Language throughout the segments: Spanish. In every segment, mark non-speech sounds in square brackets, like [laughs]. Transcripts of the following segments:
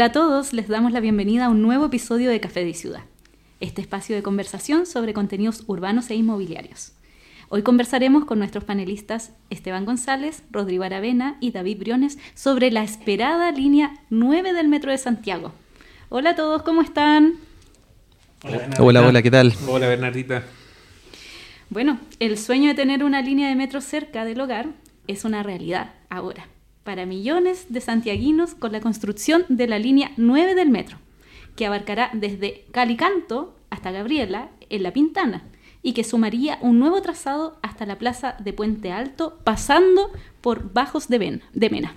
Hola a todos, les damos la bienvenida a un nuevo episodio de Café de Ciudad, este espacio de conversación sobre contenidos urbanos e inmobiliarios. Hoy conversaremos con nuestros panelistas Esteban González, Rodrigo Aravena y David Briones sobre la esperada línea 9 del Metro de Santiago. Hola a todos, ¿cómo están? Hola, hola, ¿qué tal? Hola, Bernardita. Bueno, el sueño de tener una línea de metro cerca del hogar es una realidad ahora para millones de santiaguinos con la construcción de la línea 9 del metro, que abarcará desde Calicanto hasta Gabriela en La Pintana y que sumaría un nuevo trazado hasta la plaza de Puente Alto, pasando por Bajos de, de Mena.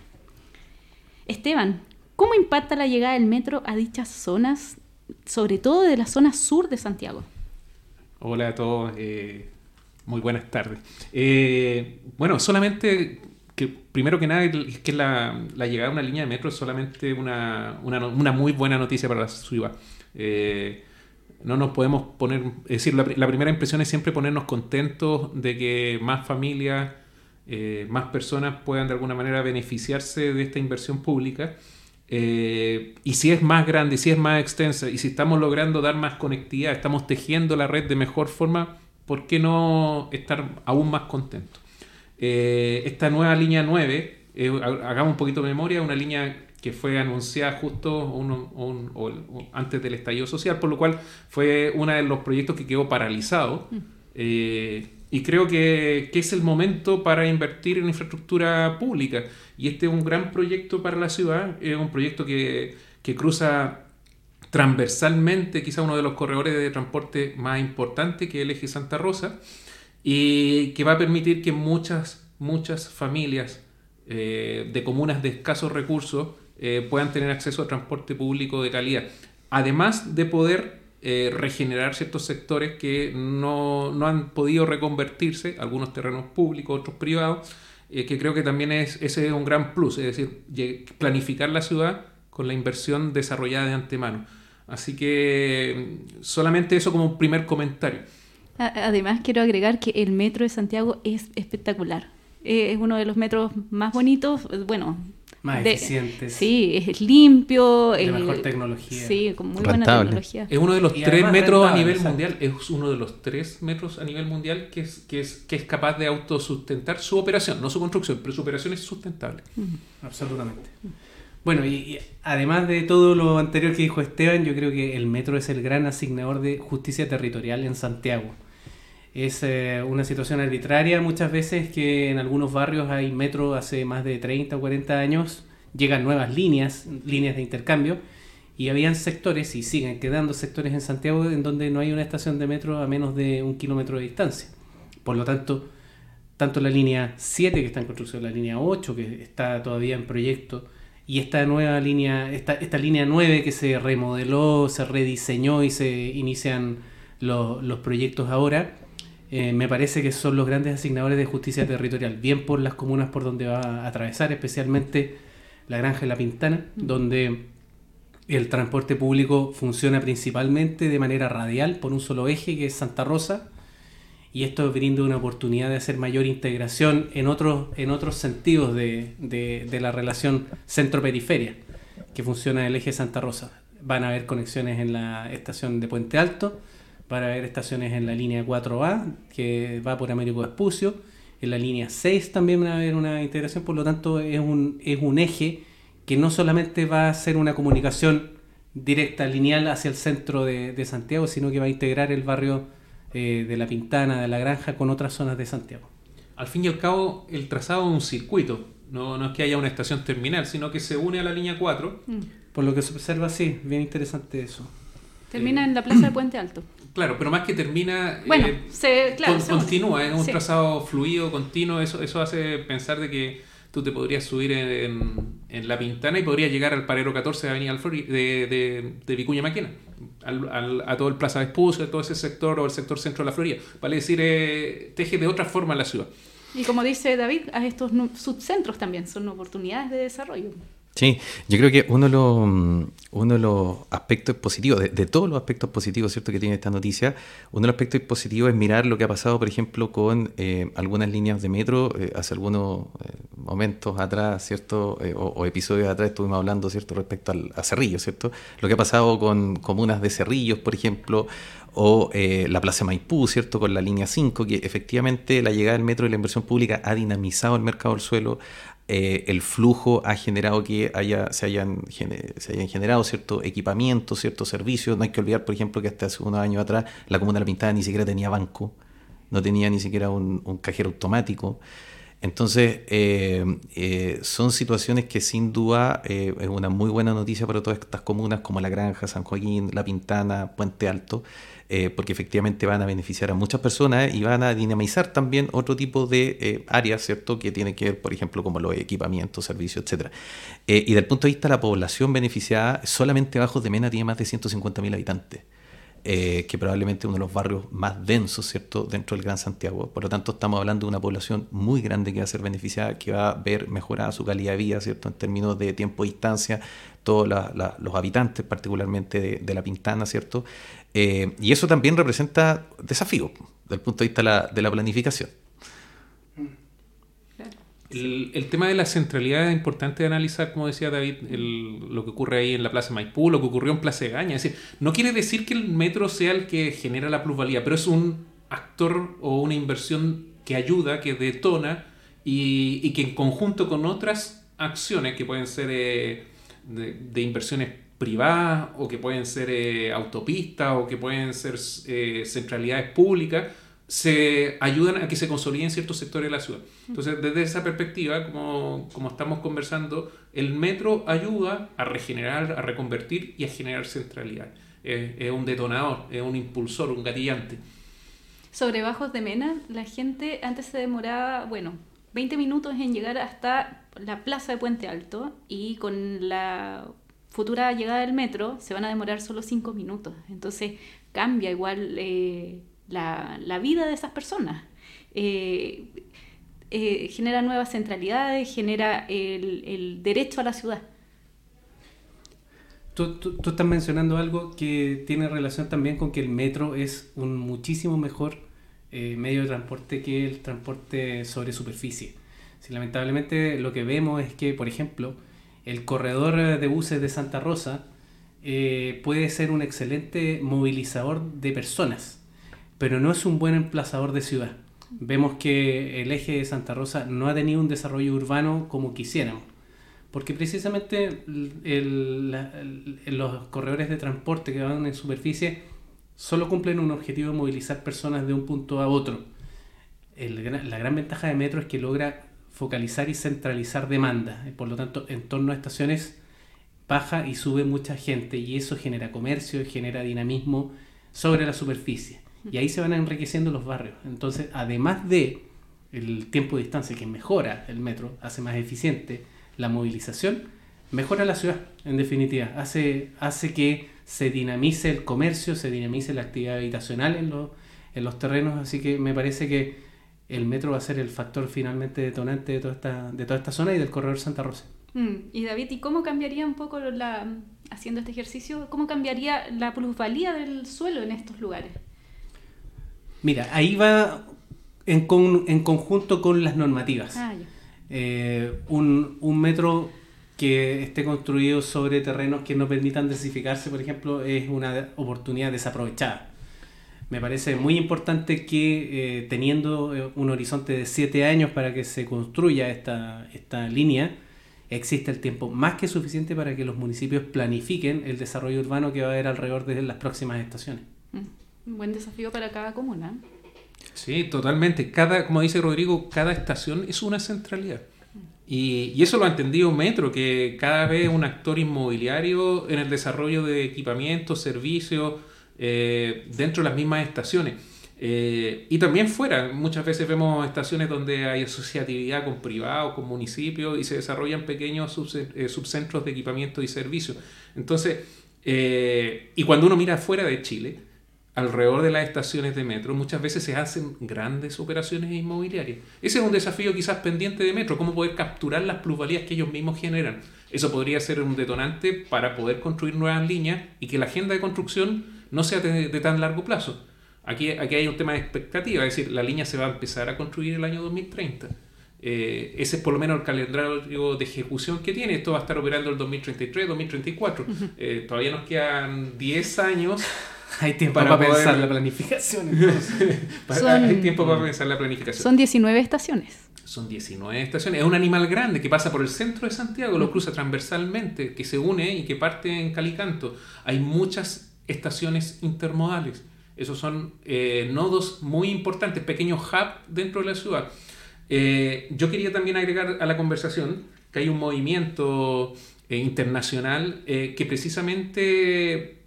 Esteban, ¿cómo impacta la llegada del metro a dichas zonas, sobre todo de la zona sur de Santiago? Hola a todos, eh, muy buenas tardes. Eh, bueno, solamente que primero que nada que la, llegada de una línea de metro es solamente una, muy buena noticia para la ciudad. Eh, no nos podemos poner, es decir, la, primera impresión es siempre ponernos contentos de que más familias, eh, más personas puedan de alguna manera beneficiarse de esta inversión pública. Eh, y si es más grande, si es más extensa, y si estamos logrando dar más conectividad, estamos tejiendo la red de mejor forma, ¿por qué no estar aún más contentos? Eh, esta nueva línea 9, eh, hagamos un poquito de memoria, una línea que fue anunciada justo antes del estallido social, por lo cual fue uno de los proyectos que quedó paralizado. Mm. Eh, y creo que, es el momento para invertir en infraestructura pública. Y este es un gran proyecto para la ciudad, es un proyecto que, que cruza transversalmente quizá uno de los corredores de transporte más importantes que es el eje Santa Rosa y que va a permitir que muchas, muchas familias eh, de comunas de escasos recursos eh, puedan tener acceso a transporte público de calidad. Además de poder eh, regenerar ciertos sectores que no, no, han podido reconvertirse, algunos terrenos públicos, otros privados, que creo que también es, ese es un gran plus, es decir, planificar la ciudad con la inversión desarrollada de antemano. Así que solamente eso como un primer comentario. Además, quiero agregar que el metro de Santiago es espectacular. Eh, es uno de los metros más bonitos, bueno. Más eficientes. Sí, es limpio. De mejor tecnología. Sí, con muy buena tecnología. Es uno de los tres metros a nivel mundial, es uno de los tres metros a nivel mundial que es, que es, que es capaz de autosustentar su operación, no su construcción, pero su operación es sustentable. Absolutamente. Bueno, y, además de todo lo anterior que dijo Esteban, yo creo que el metro es el gran asignador de justicia territorial en Santiago. Es eh, una situación arbitraria muchas veces que en algunos barrios hay metro hace más de 30 o 40 años, llegan nuevas líneas, líneas de intercambio, y habían sectores, y siguen quedando sectores en Santiago en donde no hay una estación de metro a menos de un kilómetro de distancia. Por lo tanto, tanto la línea 7 que está en construcción, la línea 8 que está todavía en proyecto, y esta nueva línea, esta, esta línea 9 que se remodeló, se rediseñó y se inician los proyectos ahora, eh, me parece que son los grandes asignadores de justicia territorial, bien por las comunas por donde va a atravesar, especialmente la Granja de la Pintana, donde el transporte público funciona principalmente de manera radial por un solo eje que es Santa Rosa, y esto brinda una oportunidad de hacer mayor integración en otros, en otros sentidos de, de, la relación centro-periferia que funciona en el eje Santa Rosa. Van a haber conexiones en la estación de Puente Alto, van a haber estaciones en la línea 4A que va por Américo Vespucio, en la línea 6 también va a haber una integración, por lo tanto es un, es un eje que no solamente va a ser una comunicación directa, lineal hacia el centro de, de Santiago, sino que va a integrar el barrio eh, de la Pintana, de la Granja, con otras zonas de Santiago. Al fin y al cabo, el trazado es un circuito, no, no es que haya una estación terminal, sino que se une a la línea 4. Mm. Por lo que se observa, sí, bien interesante eso. Termina en la plaza de [clears throat] Puente Alto. Claro, pero más que termina, bueno, eh, se, continúa, es un trazado fluido, continuo, eso, eso hace pensar de que tú te podrías subir en, en, La Pintana y podrías llegar al Parero 14 de Avenida de, de, de Vicuña Maquena, al, a todo el Plaza Vespucio, a todo ese sector o el sector centro de la Florida. Vale decir, eh, teje de otra forma la ciudad. Y como dice David, a estos subcentros también son oportunidades de desarrollo. Sí, yo creo que uno de los, mm, uno de los aspectos positivos, de, todos los aspectos positivos ¿cierto? que tiene esta noticia, uno de los aspectos positivos es mirar lo que ha pasado, por ejemplo, con eh, algunas líneas de metro. Eh, hace algunos eh, momentos atrás, ¿cierto? O, episodios atrás estuvimos hablando, ¿cierto?, respecto al, a Cerrillo, ¿cierto? Lo que ha pasado con comunas de Cerrillos, por ejemplo, o la Plaza Maipú, ¿cierto?, con la línea 5, que efectivamente la llegada del metro y la inversión pública ha dinamizado el mercado del suelo, eh, el flujo ha generado que haya, se, hayan, se hayan generado ciertos equipamientos, ciertos servicios. No hay que olvidar, por ejemplo, que hasta hace unos años atrás la Comuna de La Pintada ni siquiera tenía banco, no tenía ni siquiera un, cajero automático. Entonces, eh, eh, son situaciones que sin duda es una muy buena noticia para todas estas comunas como La Granja, San Joaquín, La Pintana, Puente Alto, eh, porque efectivamente van a beneficiar a muchas personas y van a dinamizar también otro tipo de eh, áreas, ¿cierto?, que tienen que ver, por ejemplo, como los equipamientos, servicios, etc. Eh, y desde el punto de vista de la población beneficiada, solamente Bajos de Mena tiene más de 150.000 habitantes. Que probablemente uno de los barrios más densos, ¿cierto?, dentro del Gran Santiago. Por lo tanto, estamos hablando de una población muy grande que va a ser beneficiada, que va a ver mejorada su calidad de vida, ¿cierto?, en términos de tiempo y distancia, todos los habitantes, particularmente de, La Pintana, ¿cierto? Eh, y eso también representa desafío desde el punto de vista de la, planificación. El, tema de la centralidad es importante de analizar, como decía David, lo que ocurre ahí en la Plaza Maipú, lo que ocurrió en Plaza Gaña. Es decir, no quiere decir que el metro sea el que genera la plusvalía, pero es un actor o una inversión que ayuda, que detona y, que en conjunto con otras acciones que pueden ser eh, de, inversiones privadas o que pueden ser eh, autopistas o que pueden ser eh, centralidades públicas, se ayudan a que se consoliden ciertos sectores de la ciudad. Entonces, desde esa perspectiva, como, como estamos conversando, el metro ayuda a regenerar, a reconvertir y a generar centralidad. es un detonador, es un impulsor, un gatillante. Sobre Bajos de Mena, la gente antes se demoraba, bueno, 20 minutos en llegar hasta la plaza de Puente Alto y con la futura llegada del metro se van a demorar solo 5 minutos. Entonces cambia igual eh, la, la, vida de esas personas. Eh, eh, genera nuevas centralidades, genera el, el, derecho a la ciudad. Tú, tú, tú, estás mencionando algo que tiene relación también con que el metro es un muchísimo mejor medio de transporte que el transporte sobre superficie lamentablemente lo que vemos es que, por ejemplo, el corredor de buses de Santa Rosa eh, puede ser un excelente movilizador de personas, pero no es un buen emplazador de ciudad. Vemos que el eje de Santa Rosa no ha tenido un desarrollo urbano como quisiéramos, porque precisamente los corredores de transporte que van en superficie solo cumplen un objetivo de movilizar personas de un punto a otro. la gran ventaja de Metro es que logra focalizar y centralizar demanda. Por lo tanto, en torno a estaciones baja y sube mucha gente y eso genera comercio, genera dinamismo sobre la superficie. Y ahí se van enriqueciendo los barrios. Entonces, además de el tiempo de distancia que mejora el metro, hace más eficiente la movilización, mejora la ciudad, en definitiva. Hace, hace que se dinamice el comercio, se dinamice la actividad habitacional en, en los terrenos. Así que me parece que el metro va a ser el factor finalmente detonante de toda esta, de toda esta zona y del corredor Santa Rosa. Mm, y David, ¿y cómo cambiaría un poco la, haciendo este ejercicio, cómo cambiaría la plusvalía del suelo en estos lugares? Mira, ahí va en, en conjunto con las normativas. Ah, eh, un, un, metro que esté construido sobre terrenos que no permitan densificarse, por ejemplo, es una oportunidad desaprovechada. Me parece muy importante que eh, teniendo eh, un horizonte de siete años para que se construya esta, esta línea, existe el tiempo más que suficiente para que los municipios planifiquen el desarrollo urbano que va a haber alrededor de las próximas estaciones. Mm, un buen desafío para cada comuna. Sí, totalmente. Cada, como dice Rodrigo, cada estación es una centralidad. Y, y, eso lo ha entendido Metro, que cada vez un actor inmobiliario en el desarrollo de equipamientos, servicios, eh, dentro de las mismas estaciones. Eh, y también fuera, muchas veces vemos estaciones donde hay asociatividad con privados, con municipios y se desarrollan pequeños eh, subcentros de equipamiento y servicios. Entonces, y cuando uno mira fuera de Chile, alrededor de las estaciones de metro, muchas veces se hacen grandes operaciones inmobiliarias. Ese es un desafío quizás pendiente de metro, cómo poder capturar las plusvalías que ellos mismos generan. Eso podría ser un detonante para poder construir nuevas líneas y que la agenda de construcción no sea de, tan largo plazo. Aquí, aquí hay un tema de expectativa, es decir, la línea se va a empezar a construir el año 2030. Eh, ese es por lo menos el calendario de ejecución que tiene. Esto va a estar operando el 2033, 2034. Eh, todavía nos quedan 10 años hay tiempo para, pensar la [laughs] planificación. hay tiempo para pensar la planificación. Son 19 estaciones. Son 19 estaciones. Es un animal grande que pasa por el centro de Santiago, lo cruza transversalmente, que se une y que parte en Calicanto. Hay muchas estaciones intermodales. Esos son eh, nodos muy importantes, pequeños hubs dentro de la ciudad. Eh, yo quería también agregar a la conversación que hay un movimiento eh, internacional que precisamente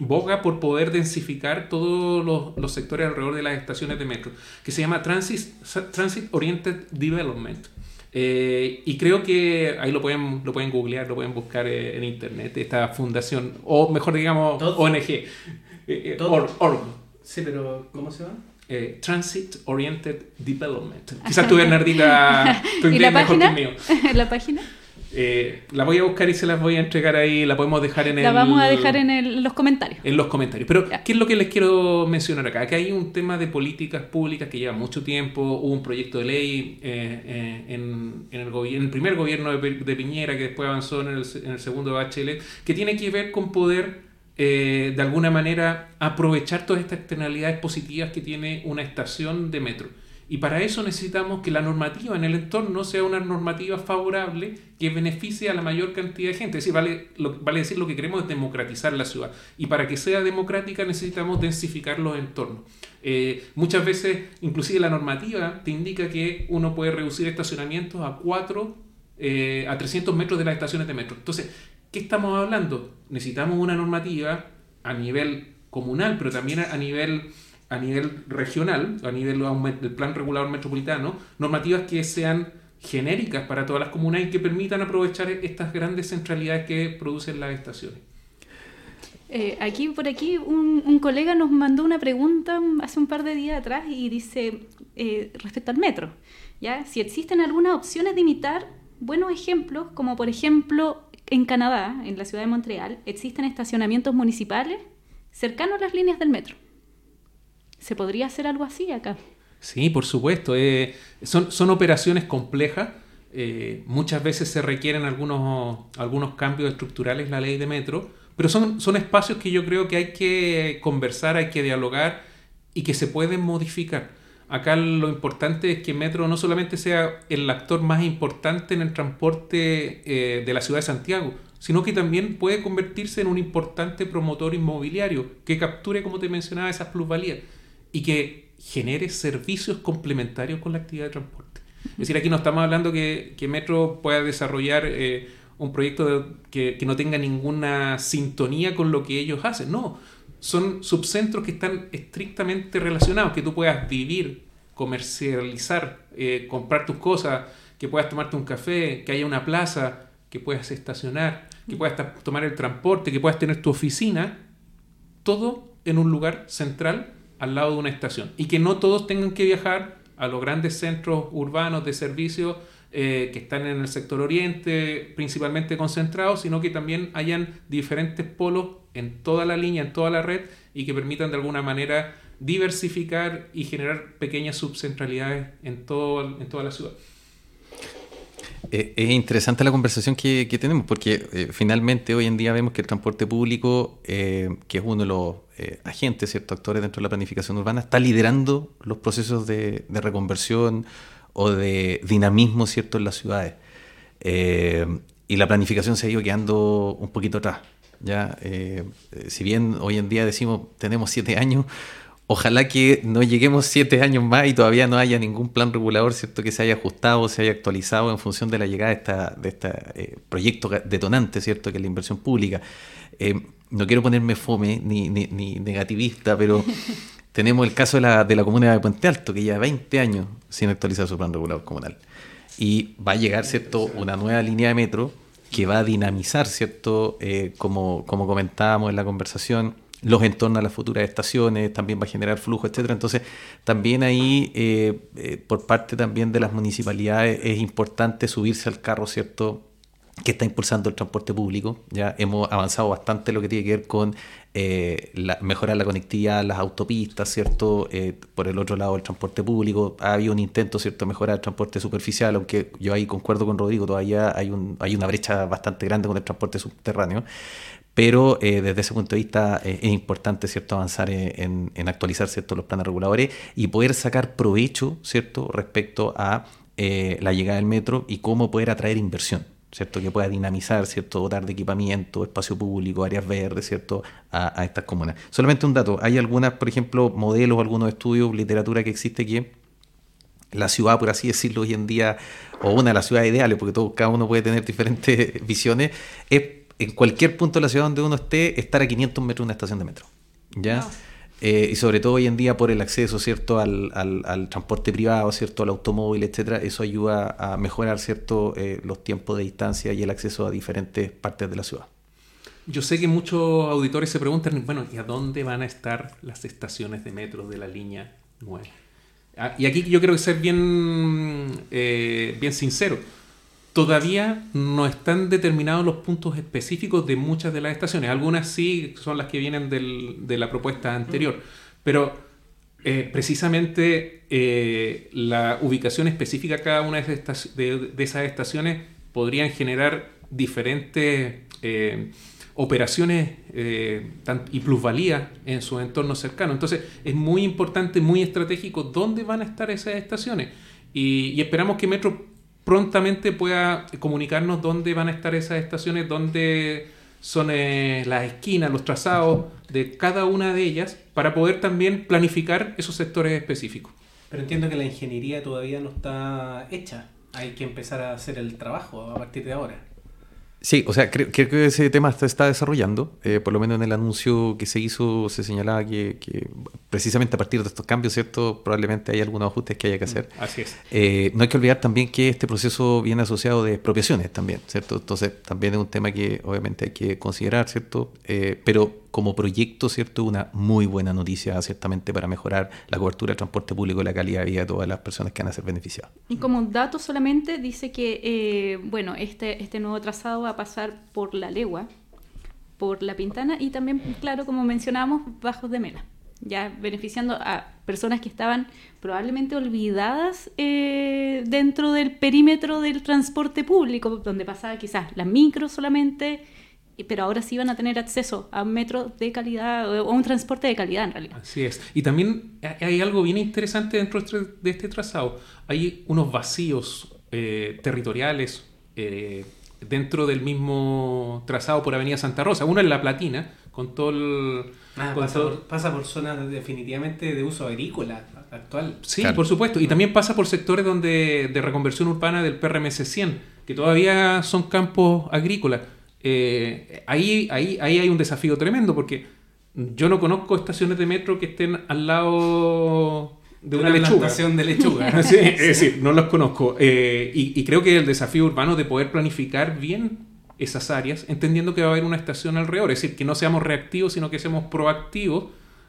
boga por poder densificar todos los, sectores alrededor de las estaciones de metro, que se llama Transit, Transit Oriented Development. Eh, y creo que ahí lo pueden, lo pueden googlear, lo pueden buscar eh, en internet, esta fundación, o mejor digamos, ONG. Eh, org. Sí, pero ¿cómo se llama? Transit Oriented Development. [laughs] Quizás tu Bernardita, tu inglés mejor que el mío. [laughs] ¿La página? Eh, la voy a buscar y se las voy a entregar ahí. La podemos dejar en el. La vamos a dejar en los comentarios. En los comentarios. Pero, ¿qué es lo que les quiero mencionar acá? Que hay un tema de políticas públicas que lleva mucho tiempo. Hubo un proyecto de ley eh, eh, en, el en, el primer gobierno de, Piñera, que después avanzó en el, en el segundo de Bachelet, que tiene que ver con poder. de alguna manera aprovechar todas estas externalidades positivas que tiene una estación de metro. Y para eso necesitamos que la normativa en el entorno sea una normativa favorable que beneficie a la mayor cantidad de gente. Es decir, vale, vale decir lo que queremos es democratizar la ciudad. Y para que sea democrática necesitamos densificar los entornos. Eh, muchas veces, inclusive la normativa te indica que uno puede reducir estacionamientos a 4, eh, a 300 metros de las estaciones de metro. Entonces, ¿qué estamos hablando? Necesitamos una normativa a nivel comunal, pero también a nivel a nivel regional, a nivel del plan regulador metropolitano, normativas que sean genéricas para todas las comunas y que permitan aprovechar estas grandes centralidades que producen las estaciones. Eh, aquí por aquí un, colega nos mandó una pregunta hace un par de días atrás y dice eh, respecto al metro, ya si existen algunas opciones de imitar buenos ejemplos, como por ejemplo en Canadá, en la ciudad de Montreal, existen estacionamientos municipales cercanos a las líneas del metro. ¿Se podría hacer algo así acá? Sí, por supuesto. Eh, son, son operaciones complejas. Eh, muchas veces se requieren algunos, algunos cambios estructurales la ley de metro, pero son, son espacios que yo creo que hay que conversar, hay que dialogar y que se pueden modificar. Acá lo importante es que Metro no solamente sea el actor más importante en el transporte eh, de la ciudad de Santiago, sino que también puede convertirse en un importante promotor inmobiliario que capture, como te mencionaba, esas plusvalías y que genere servicios complementarios con la actividad de transporte. Es decir, aquí no estamos hablando que, que Metro pueda desarrollar eh, un proyecto que, que, no tenga ninguna sintonía con lo que ellos hacen, no. Son subcentros que están estrictamente relacionados, que tú puedas vivir, comercializar, eh, comprar tus cosas, que puedas tomarte un café, que haya una plaza, que puedas estacionar, que puedas tomar el transporte, que puedas tener tu oficina, todo en un lugar central al lado de una estación y que no todos tengan que viajar a los grandes centros urbanos de servicio eh, que están en el sector oriente principalmente concentrados, sino que también hayan diferentes polos en toda la línea, en toda la red y que permitan de alguna manera diversificar y generar pequeñas subcentralidades en, todo, en toda la ciudad. Eh, es interesante la conversación que, tenemos porque eh, finalmente hoy en día vemos que el transporte público, que es uno de los eh, agentes, ciertos actores dentro de la planificación urbana, está liderando los procesos de, reconversión o de dinamismo cierto en las ciudades. Eh, y la planificación se ha ido quedando un poquito atrás. ¿ya? Eh, si bien hoy en día decimos tenemos siete años, ojalá que no lleguemos siete años más y todavía no haya ningún plan regulador cierto que se haya ajustado, se haya actualizado en función de la llegada de, esta, este proyecto detonante, cierto que es la inversión pública no quiero ponerme fome ni, ni, negativista, pero [laughs] tenemos el caso de la, de la comuna de Puente Alto, que lleva 20 años sin actualizar su plan regulador comunal. Y va a llegar, ¿cierto?, una nueva línea de metro que va a dinamizar, ¿cierto?, eh, como, como comentábamos en la conversación, los entornos a las futuras estaciones, también va a generar flujo, etcétera. Entonces, también ahí, eh, eh, por parte también de las municipalidades, es importante subirse al carro, ¿cierto? Que está impulsando el transporte público. Ya hemos avanzado bastante lo que tiene que ver con eh, mejorar la conectividad, las autopistas, ¿cierto? por el otro lado, el transporte público. Ha habido un intento, ¿cierto?, mejorar el transporte superficial, aunque yo ahí concuerdo con Rodrigo, todavía hay, un, hay una brecha bastante grande con el transporte subterráneo pero eh, desde ese punto de vista eh, es importante cierto avanzar en, actualizar cierto los planes reguladores y poder sacar provecho cierto respecto a eh, la llegada del metro y cómo poder atraer inversión cierto que pueda dinamizar cierto dotar de equipamiento espacio público áreas verdes cierto a, estas comunas solamente un dato hay algunas por ejemplo modelos algunos estudios literatura que existe que la ciudad, por así decirlo, hoy en día, o una de las ciudades ideales, porque todo, cada uno puede tener diferentes [laughs] visiones, es en cualquier punto de la ciudad donde uno esté, estar a 500 metros de una estación de metro. ¿ya? Eh, y sobre todo hoy en día por el acceso cierto al, transporte privado, cierto al automóvil, etcétera, eso ayuda a mejorar cierto eh, los tiempos de distancia y el acceso a diferentes partes de la ciudad. Yo sé que muchos auditores se preguntan, bueno, ¿y a dónde van a estar las estaciones de metro de la línea 9? Ah, y aquí yo quiero ser bien, eh, bien sincero todavía no están determinados los puntos específicos de muchas de las estaciones. Algunas sí son las que vienen de la propuesta anterior, pero eh, precisamente eh, la ubicación específica de cada una de, esas estaciones podrían generar diferentes eh, operaciones y plusvalía en su entorno cercano. Entonces es muy importante, muy estratégico dónde van a estar esas estaciones. Y, y esperamos que Metro prontamente pueda comunicarnos dónde van a estar esas estaciones, dónde son eh, las esquinas, los trazados de cada una de ellas, para poder también planificar esos sectores específicos. Pero entiendo que la ingeniería todavía no está hecha. Hay que empezar a hacer el trabajo a partir de ahora. Sí, o sea, creo, que ese tema se está desarrollando. Eh, por lo menos en el anuncio que se hizo se señalaba que, precisamente a partir de estos cambios, ¿cierto? Probablemente hay algunos ajustes que haya que hacer. Mm, así es. Eh, no hay que olvidar también que este proceso viene asociado de expropiaciones también, ¿cierto? Entonces también es un tema que obviamente hay que considerar, ¿cierto? Eh, pero como proyecto, ¿cierto? Una muy buena noticia, ciertamente, para mejorar la cobertura del transporte público y la calidad de vida de todas las personas que van a ser beneficiadas. Y como dato solamente dice que, eh, bueno, este, este nuevo trazado va a pasar por la legua, por la pintana y también, claro, como mencionábamos, bajos de mela, ya beneficiando a personas que estaban probablemente olvidadas eh, dentro del perímetro del transporte público, donde pasaba quizás la micro solamente pero ahora sí van a tener acceso a un metro de calidad o a un transporte de calidad en realidad. Así es. Y también hay algo bien interesante dentro de este trazado. Hay unos vacíos eh, territoriales eh, dentro del mismo trazado por Avenida Santa Rosa. Uno es La Platina, con todo el... Ah, pasa, Por, zonas definitivamente de uso agrícola actual. Sí, por supuesto. Y también pasa por sectores donde de reconversión urbana del PRMS 100, que todavía son campos agrícolas. Eh, ahí, ahí, ahí hay un desafío tremendo porque yo no conozco estaciones de metro que estén al lado de una, lechuga. de lechuga. [laughs] sí, es decir, no los conozco. Eh, y, y, creo que el desafío urbano de poder planificar bien esas áreas, entendiendo que va a haber una estación alrededor. Es decir, que no seamos reactivos, sino que seamos proactivos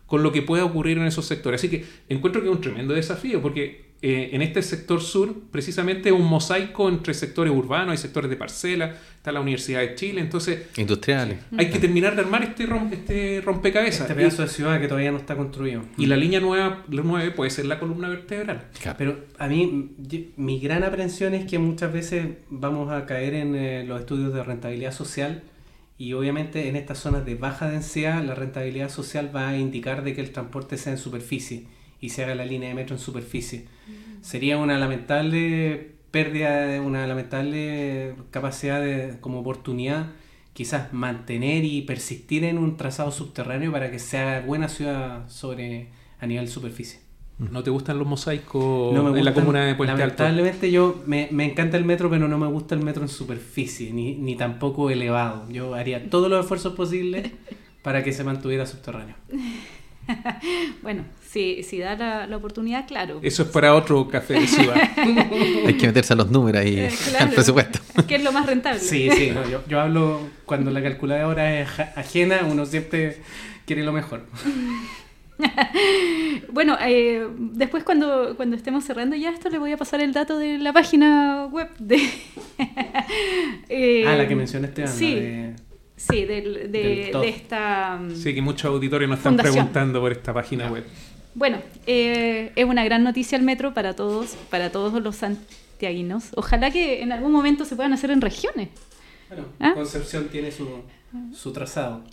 con lo que pueda ocurrir en esos sectores. Así que encuentro que es un tremendo desafío, porque eh, en este sector sur, precisamente un mosaico entre sectores urbanos, y sectores de parcela, está la Universidad de Chile, entonces... Industriales. Hay que terminar de armar este, este rompecabezas. Este pedazo de ciudad que todavía no está construido. Y la línea nueva, la 9 puede ser la columna vertebral. Pero a mí, mi gran aprensión es que muchas veces vamos a caer en eh, los estudios de rentabilidad social y obviamente en estas zonas de baja densidad la rentabilidad social va a indicar de que el transporte sea en superficie y se haga la línea de metro en superficie. Sería una lamentable pérdida, una lamentable capacidad de, como oportunidad, quizás mantener y persistir en un trazado subterráneo para que sea buena ciudad sobre a nivel superficie. ¿No te gustan los mosaicos en la comuna de Puente Lamentablemente yo me, me, encanta el metro, pero no me gusta el metro en superficie, ni, ni tampoco elevado. Yo haría todos los esfuerzos posibles para que se mantuviera subterráneo. [laughs] [laughs] bueno, si, si da la, oportunidad, claro. Eso es para otro café de ciudad. [laughs] Hay que meterse a los números y eh, al presupuesto. ¿Qué es lo más rentable? Sí, sí. yo, yo, hablo cuando la calculadora es ajena, uno siempre quiere lo mejor. [laughs] bueno, eh, después cuando, cuando estemos cerrando ya esto, le voy a pasar el dato de la página web de... eh, ah, la que mencionaste antes. Sí, de... sí del, de, de, esta... mm, Sí, que muchos auditorios nos están Fundación. preguntando por esta página web. Bueno, eh, es una gran noticia el metro para todos, para todos los santiaguinos. Ojalá que en algún momento se puedan hacer en regiones. Bueno, ¿Ah? Concepción tiene su, su trazado.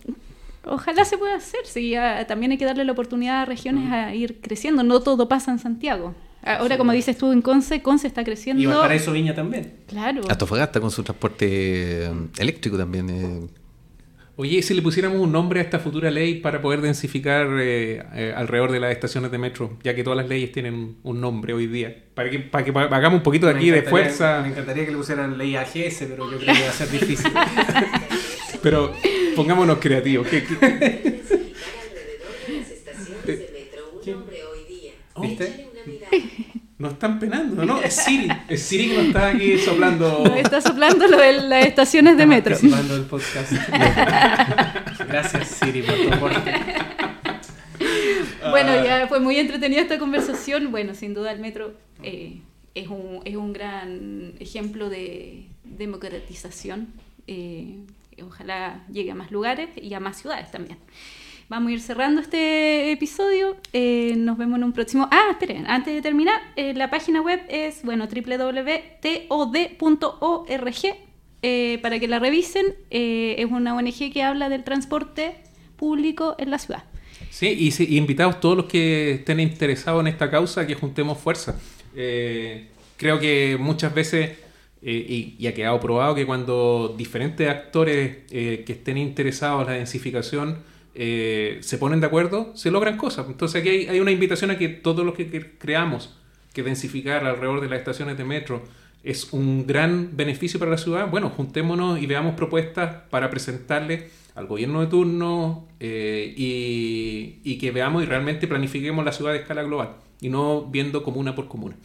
Ojalá se pueda hacer, sí, también hay que darle la oportunidad a regiones a ir creciendo, no todo pasa en Santiago. Ahora, como dices tú en Conce, Conce está creciendo. Y Valparaíso Viña también. Claro. Antofagasta con su transporte eh, eléctrico también. eh, Oye, ¿y si le pusiéramos un nombre a esta futura ley para poder densificar eh, eh, alrededor de las estaciones de metro, ya que todas las leyes tienen un, nombre hoy día? Para que, para que hagamos un poquito de Me aquí de fuerza, Me encantaría que le pusieran ley AGS, pero yo creo que va a ser difícil. [laughs] pero pongámonos creativos. ¿Qué- qué- alrededor de las estaciones de metro un nombre hoy día. ¿Viste? Nos están penando, ¿no? Es Siri. Es Siri que nos está aquí soplando. [laughs] Nos está soplando lo de las estaciones de Está metro. participando del podcast. [laughs] Gracias, Siri, por tu aporte. [laughs] Bueno, ya fue muy entretenida esta conversación. Bueno, sin duda el metro eh, es, un, es un gran ejemplo de democratización. Eh, ojalá llegue a más lugares y a más ciudades también. Vamos a ir cerrando este episodio. Eh, nos vemos en un próximo. Ah, esperen, antes de terminar, eh, la página web es bueno www.tod.org eh, para que la revisen. Es una ONG que habla del transporte público en la ciudad. Sí, y, sí, y todos los que estén interesados en esta causa que juntemos fuerza. Creo que muchas veces, eh, y, y ha quedado probado que cuando diferentes actores que estén interesados en la densificación eh, se ponen de acuerdo, se logran cosas. Entonces aquí hay, hay una invitación a que todos los que cre- creamos que densificar alrededor de las estaciones de metro es un gran beneficio para la ciudad, bueno, juntémonos y veamos propuestas para presentarle al gobierno de turno eh, y, y que veamos y realmente planifiquemos la ciudad de escala global y no viendo comuna por comuna.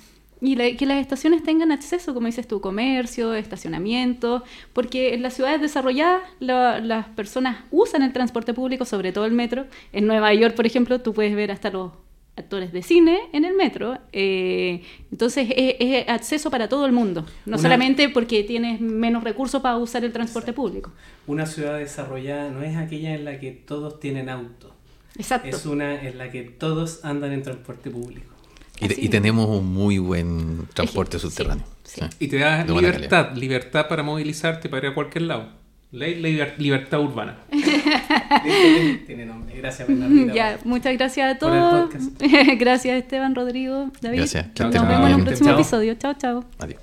Y la- que las estaciones tengan acceso, como dices tú, comercio, estacionamiento, porque en las ciudades desarrolladas la- las personas usan el transporte público, sobre todo el metro. En Nueva York, por ejemplo, tú puedes ver hasta los actores de cine en el metro. eh, entonces es, es acceso para todo el mundo, no Una- solamente porque tienes menos recursos para usar el transporte público. Una ciudad desarrollada no es aquella en la que todos tienen auto. Exacto. Es una en la que todos andan en transporte público. Y, tenemos un muy buen transporte subterráneo. sí. Sí. Y te da libertad, libertad para movilizarte, para ir a cualquier lado. Ley liber- libertad urbana. [laughs] Tiene nombre. Gracias, Bernardita. Ya, muchas gracias a por el todos. [laughs] gracias Esteban, Rodrigo, David. Gracias. Que Nos vemos en un próximo Chao. episodio. Chao, chao. Adiós.